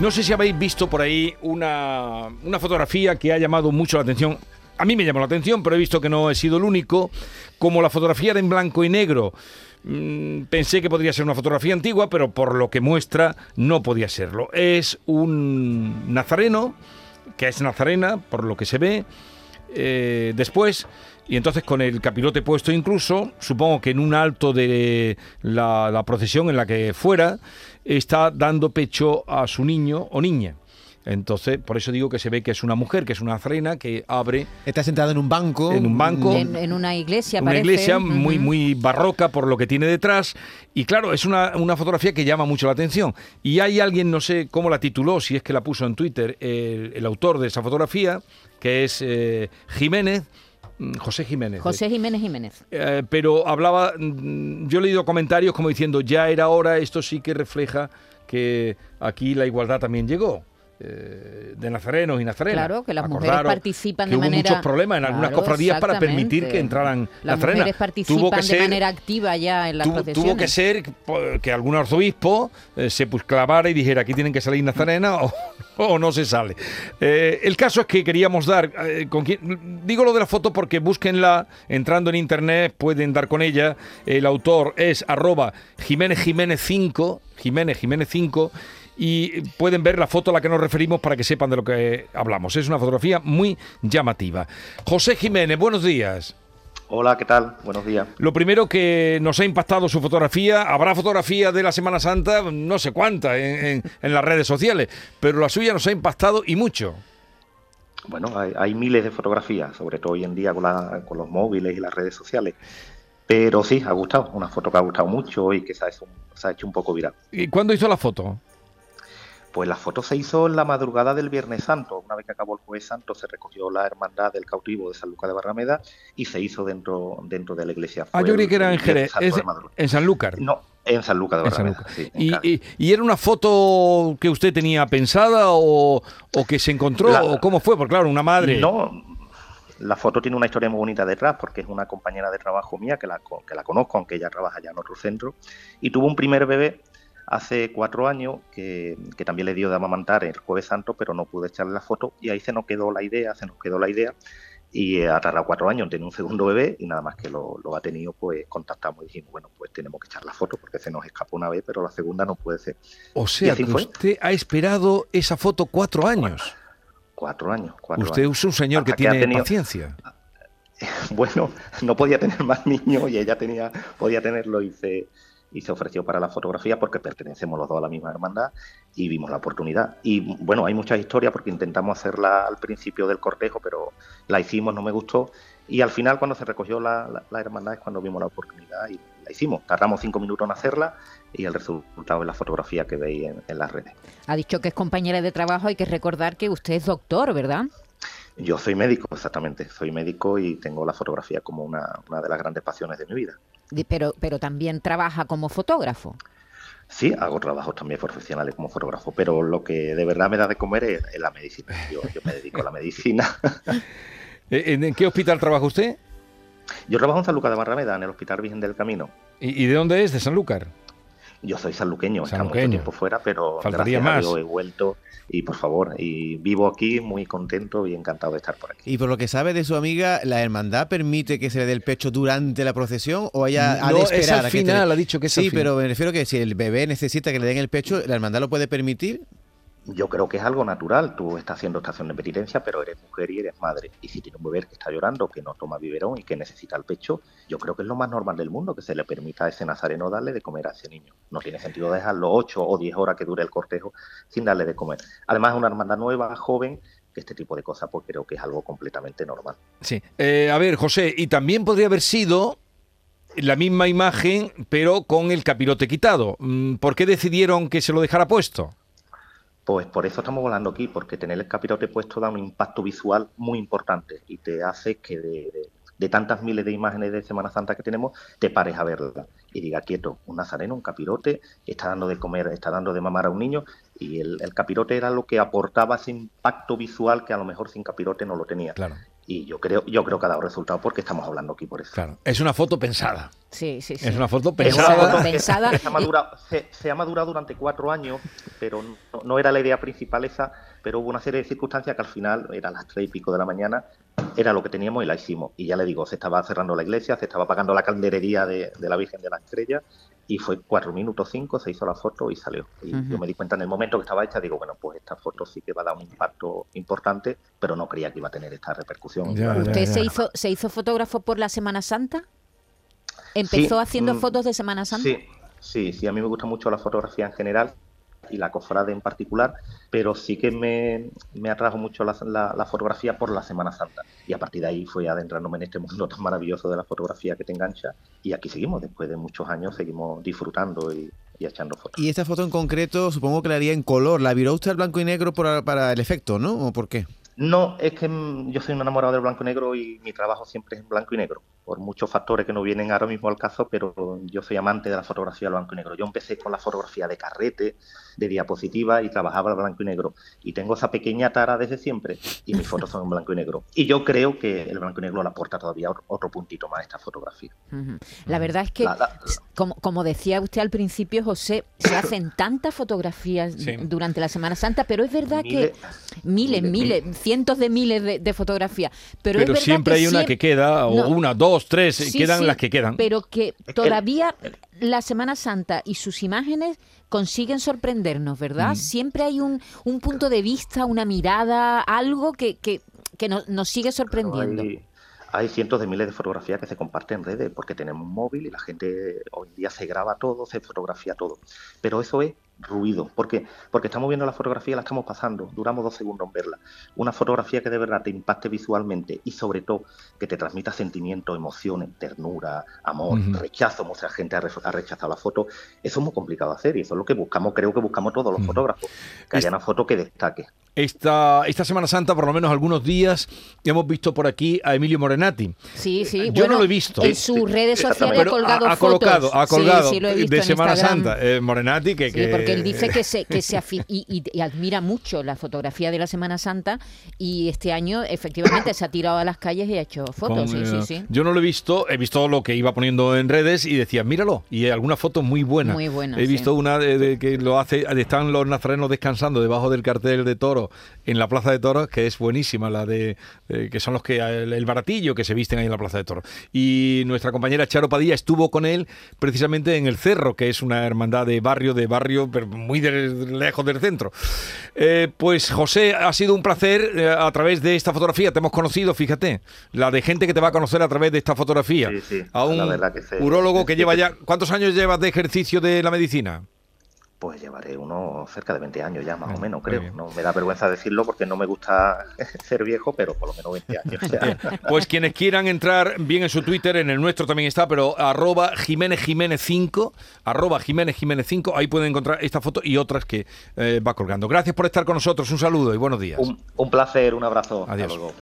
No sé si habéis visto por ahí una, una fotografía que ha llamado mucho la atención. A mí me llamó la atención, pero he visto que no he sido el único. Como la fotografía era en blanco y negro. Mm, pensé que podría ser una fotografía antigua, pero por lo que muestra no podía serlo. Es un nazareno, que es nazarena, por lo que se ve. Eh, después y entonces con el capirote puesto incluso, supongo que en un alto de la, procesión en la que fuera, está dando pecho a su niño o niña. Entonces, por eso digo que se ve que es una mujer, que es una nazarena que abre. Está sentada en un banco. En un banco. En, una iglesia, Una iglesia muy, muy barroca por lo que tiene detrás. Y claro, es una, fotografía que llama mucho la atención. Y hay alguien, no sé cómo la tituló, si es que la puso en Twitter, el, autor de esa fotografía, que es eh, Jiménez Mm, José Jiménez. José Jiménez Jiménez. Eh, pero hablaba, mm, yo he leído comentarios como diciendo, ya era hora, esto sí que refleja que aquí la igualdad también llegó. Eh, de nazarenos y nazarenas. Claro, que las mujeres participan de manera... muchos problemas en algunas cofradías para permitir que entraran las mujeres participan de manera activa ya en las procesiones. Tuvo que ser que algún arzobispo eh, se pues clavara y dijera aquí tienen que salir nazarenas o, no se sale. Eh, el caso es que queríamos dar, con digo lo de la foto porque búsquenla, entrando en internet pueden dar con ella, el autor es arroba Jiménez Jiménez 5, Jiménez Jiménez 5 y pueden ver la foto a la que nos referimos para que sepan de lo que hablamos. Es una fotografía muy llamativa. José Jiménez, buenos días. Hola, ¿qué tal? Buenos días. Lo primero que nos ha impactado su fotografía, habrá fotografías de la Semana Santa, no sé cuántas, en, las redes sociales, pero la suya nos ha impactado y mucho. Bueno, hay, miles de fotografías, sobre todo hoy en día con, con los móviles y las redes sociales. Pero sí, ha gustado, una foto que ha gustado mucho y que se se ha hecho un poco viral. ¿Y cuándo hizo la foto? Pues la foto se hizo en la madrugada del Viernes Santo. Una vez que acabó el Jueves Santo, se recogió la hermandad del cautivo de San Lucas de Barrameda y se hizo dentro, dentro de la iglesia. ah, yo creí que era en Jerez, en San Lucas. No, en San Lucas de Barrameda. y, era una foto que usted tenía pensada o, que se encontró? ¿O cómo fue? Porque claro, una madre... No, la foto tiene una historia muy bonita detrás porque es una compañera de trabajo mía que la, que la conozco, aunque ella trabaja ya en otro centro, y tuvo un primer bebé hace cuatro años que, también le dio de amamantar el jueves santo, pero no pude echarle la foto y ahí se nos quedó la idea, se nos quedó la idea y ha tardado cuatro años en un segundo bebé y nada más que lo, ha tenido, pues contactamos y dijimos, bueno, pues tenemos que echar la foto porque se nos escapó una vez, pero la segunda no puede ser. O sea, que usted ha esperado esa foto cuatro años. Cuatro, años. Cuatro usted es un señor que tiene paciencia. Bueno, no podía tener más niños y ella tenía, podía tenerlo y se y se ofreció para la fotografía porque pertenecemos los dos a la misma hermandad y vimos la oportunidad. Y bueno, hay muchas historias porque intentamos hacerla al principio del cortejo, pero la hicimos, no me gustó. Y al final, cuando se recogió la, hermandad, es cuando vimos la oportunidad y la hicimos. Tardamos cinco minutos en hacerla y el resultado es la fotografía que veis en, en las redes. Ha dicho que es compañera de trabajo, hay que recordar que usted es doctor, ¿verdad? Yo soy médico, exactamente. Soy médico y tengo la fotografía como una, una de las grandes pasiones de mi vida. Pero, pero también trabaja como fotógrafo. Sí, hago trabajos también profesionales como fotógrafo, pero lo que de verdad me da de comer es, la medicina. Yo, me dedico a la medicina. ¿En qué hospital trabaja usted? Yo trabajo en San Lucas de Barrameda, en el Hospital Virgen del Camino. ¿Y, de dónde es? ¿De San Lucas? Yo soy sanluqueño, estamos mucho tiempo fuera, pero Faltaría más. he vuelto y por favor, y vivo aquí muy contento y encantado de estar por aquí. Y por lo que sabe de su amiga, ¿la hermandad permite que se le dé el pecho durante la procesión o ella ha de esperar? al final, ha dicho que Sí, pero me refiero que si el bebé necesita que le den el pecho, ¿la hermandad lo puede permitir? Yo creo que es algo natural. Tú estás haciendo estación de penitencia, pero eres mujer y eres madre. Y si tiene un bebé que está llorando, que no toma biberón y que necesita el pecho, yo creo que es lo más normal del mundo que se le permita a ese nazareno darle de comer a ese niño. No tiene sentido dejarlo ocho o diez horas que dure el cortejo sin darle de comer. Además, es una hermandad nueva, joven, que este tipo de cosas, pues creo que es algo completamente normal. Sí. Eh, a ver, José, y también podría haber sido la misma imagen, pero con el capirote quitado. Mm, ¿Por qué decidieron que se lo dejara puesto? Pues por eso estamos volando aquí, porque tener el capirote puesto da un impacto visual muy importante y te hace que de, tantas miles de imágenes de Semana Santa que tenemos, te pares a verla y diga quieto, un nazareno, un capirote, está dando de comer, está dando de mamar a un niño y el, capirote era lo que aportaba ese impacto visual que a lo mejor sin capirote no lo tenía. Claro. Y yo creo, yo creo que ha dado resultado porque estamos hablando aquí por eso. Claro, es una foto pensada. Sí, sí, sí. Es una foto Es una pensada. foto que pensada se, ha madurado, se- se ha madurado durante cuatro años, pero no, no era la idea principal esa, pero hubo una serie de circunstancias que al final, eran las tres y pico de la mañana, era lo que teníamos y la hicimos. Y ya le digo, se estaba cerrando la iglesia, se estaba apagando la calderería de, de la Virgen de la Estrella, y fue cuatro minutos cinco, se hizo la foto y salió. Y yo me di cuenta en el momento que estaba hecha, digo, bueno, pues esta foto sí que va a dar un impacto importante, pero no creía que iba a tener esta repercusión. Ya, ya, ¿Usted ya. se hizo, se hizo fotógrafo por la Semana Santa? ¿Empezó Sí, haciendo mm, fotos de Semana Santa? Sí, sí, sí, a mí me gusta mucho la fotografía en general y la cofrade en particular, pero sí que me, me atrajo mucho la, la- la fotografía por la Semana Santa. Y a partir de ahí fui adentrándome en este mundo tan maravilloso de la fotografía que te engancha. Y aquí seguimos, después de muchos años, seguimos disfrutando y, y echando fotos. Y esta foto en concreto supongo que la haría en color. ¿La viró usted al blanco y negro para, para el efecto, no? ¿O por qué? No, es que mm, yo soy un enamorado del blanco y negro y mi trabajo siempre es en blanco y negro, por muchos factores que no vienen ahora mismo al caso, pero yo soy amante de la fotografía al blanco y negro. Yo empecé con la fotografía de carrete, de diapositiva y trabajaba al blanco y negro. Y tengo esa pequeña tara desde siempre y mis fotos son en blanco y negro. Y yo creo que el blanco y negro le aporta todavía otro puntito más a esta fotografía. La verdad es que, La- la- como, como decía usted al principio, José, se hacen tantas fotografías Sí. durante la Semana Santa, pero es verdad Miles- que miles, miles, miles, cientos de miles de, de fotografías. Pero, es Pero verdad siempre hay una que queda, o No. una, dos, tres, Sí, quedan sí, las que quedan. Pero que que- todavía la Semana Santa y sus imágenes consiguen sorprendernos, ¿verdad? Mm. Siempre hay un, un punto de vista, una mirada, algo que, que, que nos, nos sigue sorprendiendo. Hay, hay cientos de miles de fotografías que se comparten en redes porque tenemos un móvil y la gente hoy en día se graba todo, se fotografía todo. Pero eso es ruido. ¿Por qué? Porque estamos viendo la fotografía, la estamos pasando, duramos dos segundos en verla. Una fotografía que de verdad te impacte visualmente y sobre todo que te transmita sentimientos, emociones, ternura, amor, rechazo. Mucha gente ha, re- ha rechazado la foto. Eso es muy complicado de hacer y eso es lo que buscamos, creo que buscamos todos los fotógrafos. Que Es- haya una foto que destaque. Esta, esta Semana Santa, por lo menos algunos días, hemos visto por aquí a Emilio Morenati. Sí, sí. Yo bueno, no lo he visto. En sus redes sociales ha colgado ha, ha fotos. colocado, ha Sí, colgado sí, lo he visto de Semana Instagram. Santa. eh, Morenati, que, Sí, que- porque él dice que se, que se afi- y, y- y admira mucho la fotografía de la Semana Santa y este año efectivamente se ha tirado a las calles y ha hecho fotos. con, sí, sí, eh, sí. Yo no lo he visto, he visto lo que iba poniendo en redes y decía, míralo. Y alguna foto muy buena. Muy buena, He sí. visto una de, de que lo hace, están los nazarenos descansando debajo del cartel de toro en la Plaza de Toros, que es buenísima, la de eh, que son los que el, el baratillo que se visten ahí en la Plaza de Toros. Y nuestra compañera Charo Padilla estuvo con él precisamente en el Cerro, que es una hermandad de barrio, de barrio, pero muy de- lejos del centro. Eh, pues José, ha sido un placer eh, a través de esta fotografía. Te hemos conocido, fíjate, la de gente que te va a conocer a través de esta fotografía. Sí, sí, a un la que urólogo que lleva ya... ¿Cuántos años llevas de ejercicio de la medicina? Pues llevaré uno cerca de 20 años ya, más Ah, o menos, creo. No me da vergüenza decirlo porque no me gusta ser viejo, pero por lo menos 20 años ya. Pues quienes quieran entrar bien en su Twitter, en el nuestro también está, pero arroba Jiménez Jiménez 5, arroba Jiménez Jiménez 5, ahí pueden encontrar esta foto y otras que eh, va colgando. Gracias por estar con nosotros, un saludo y buenos días. un, un placer, un abrazo. Hasta Adiós. luego.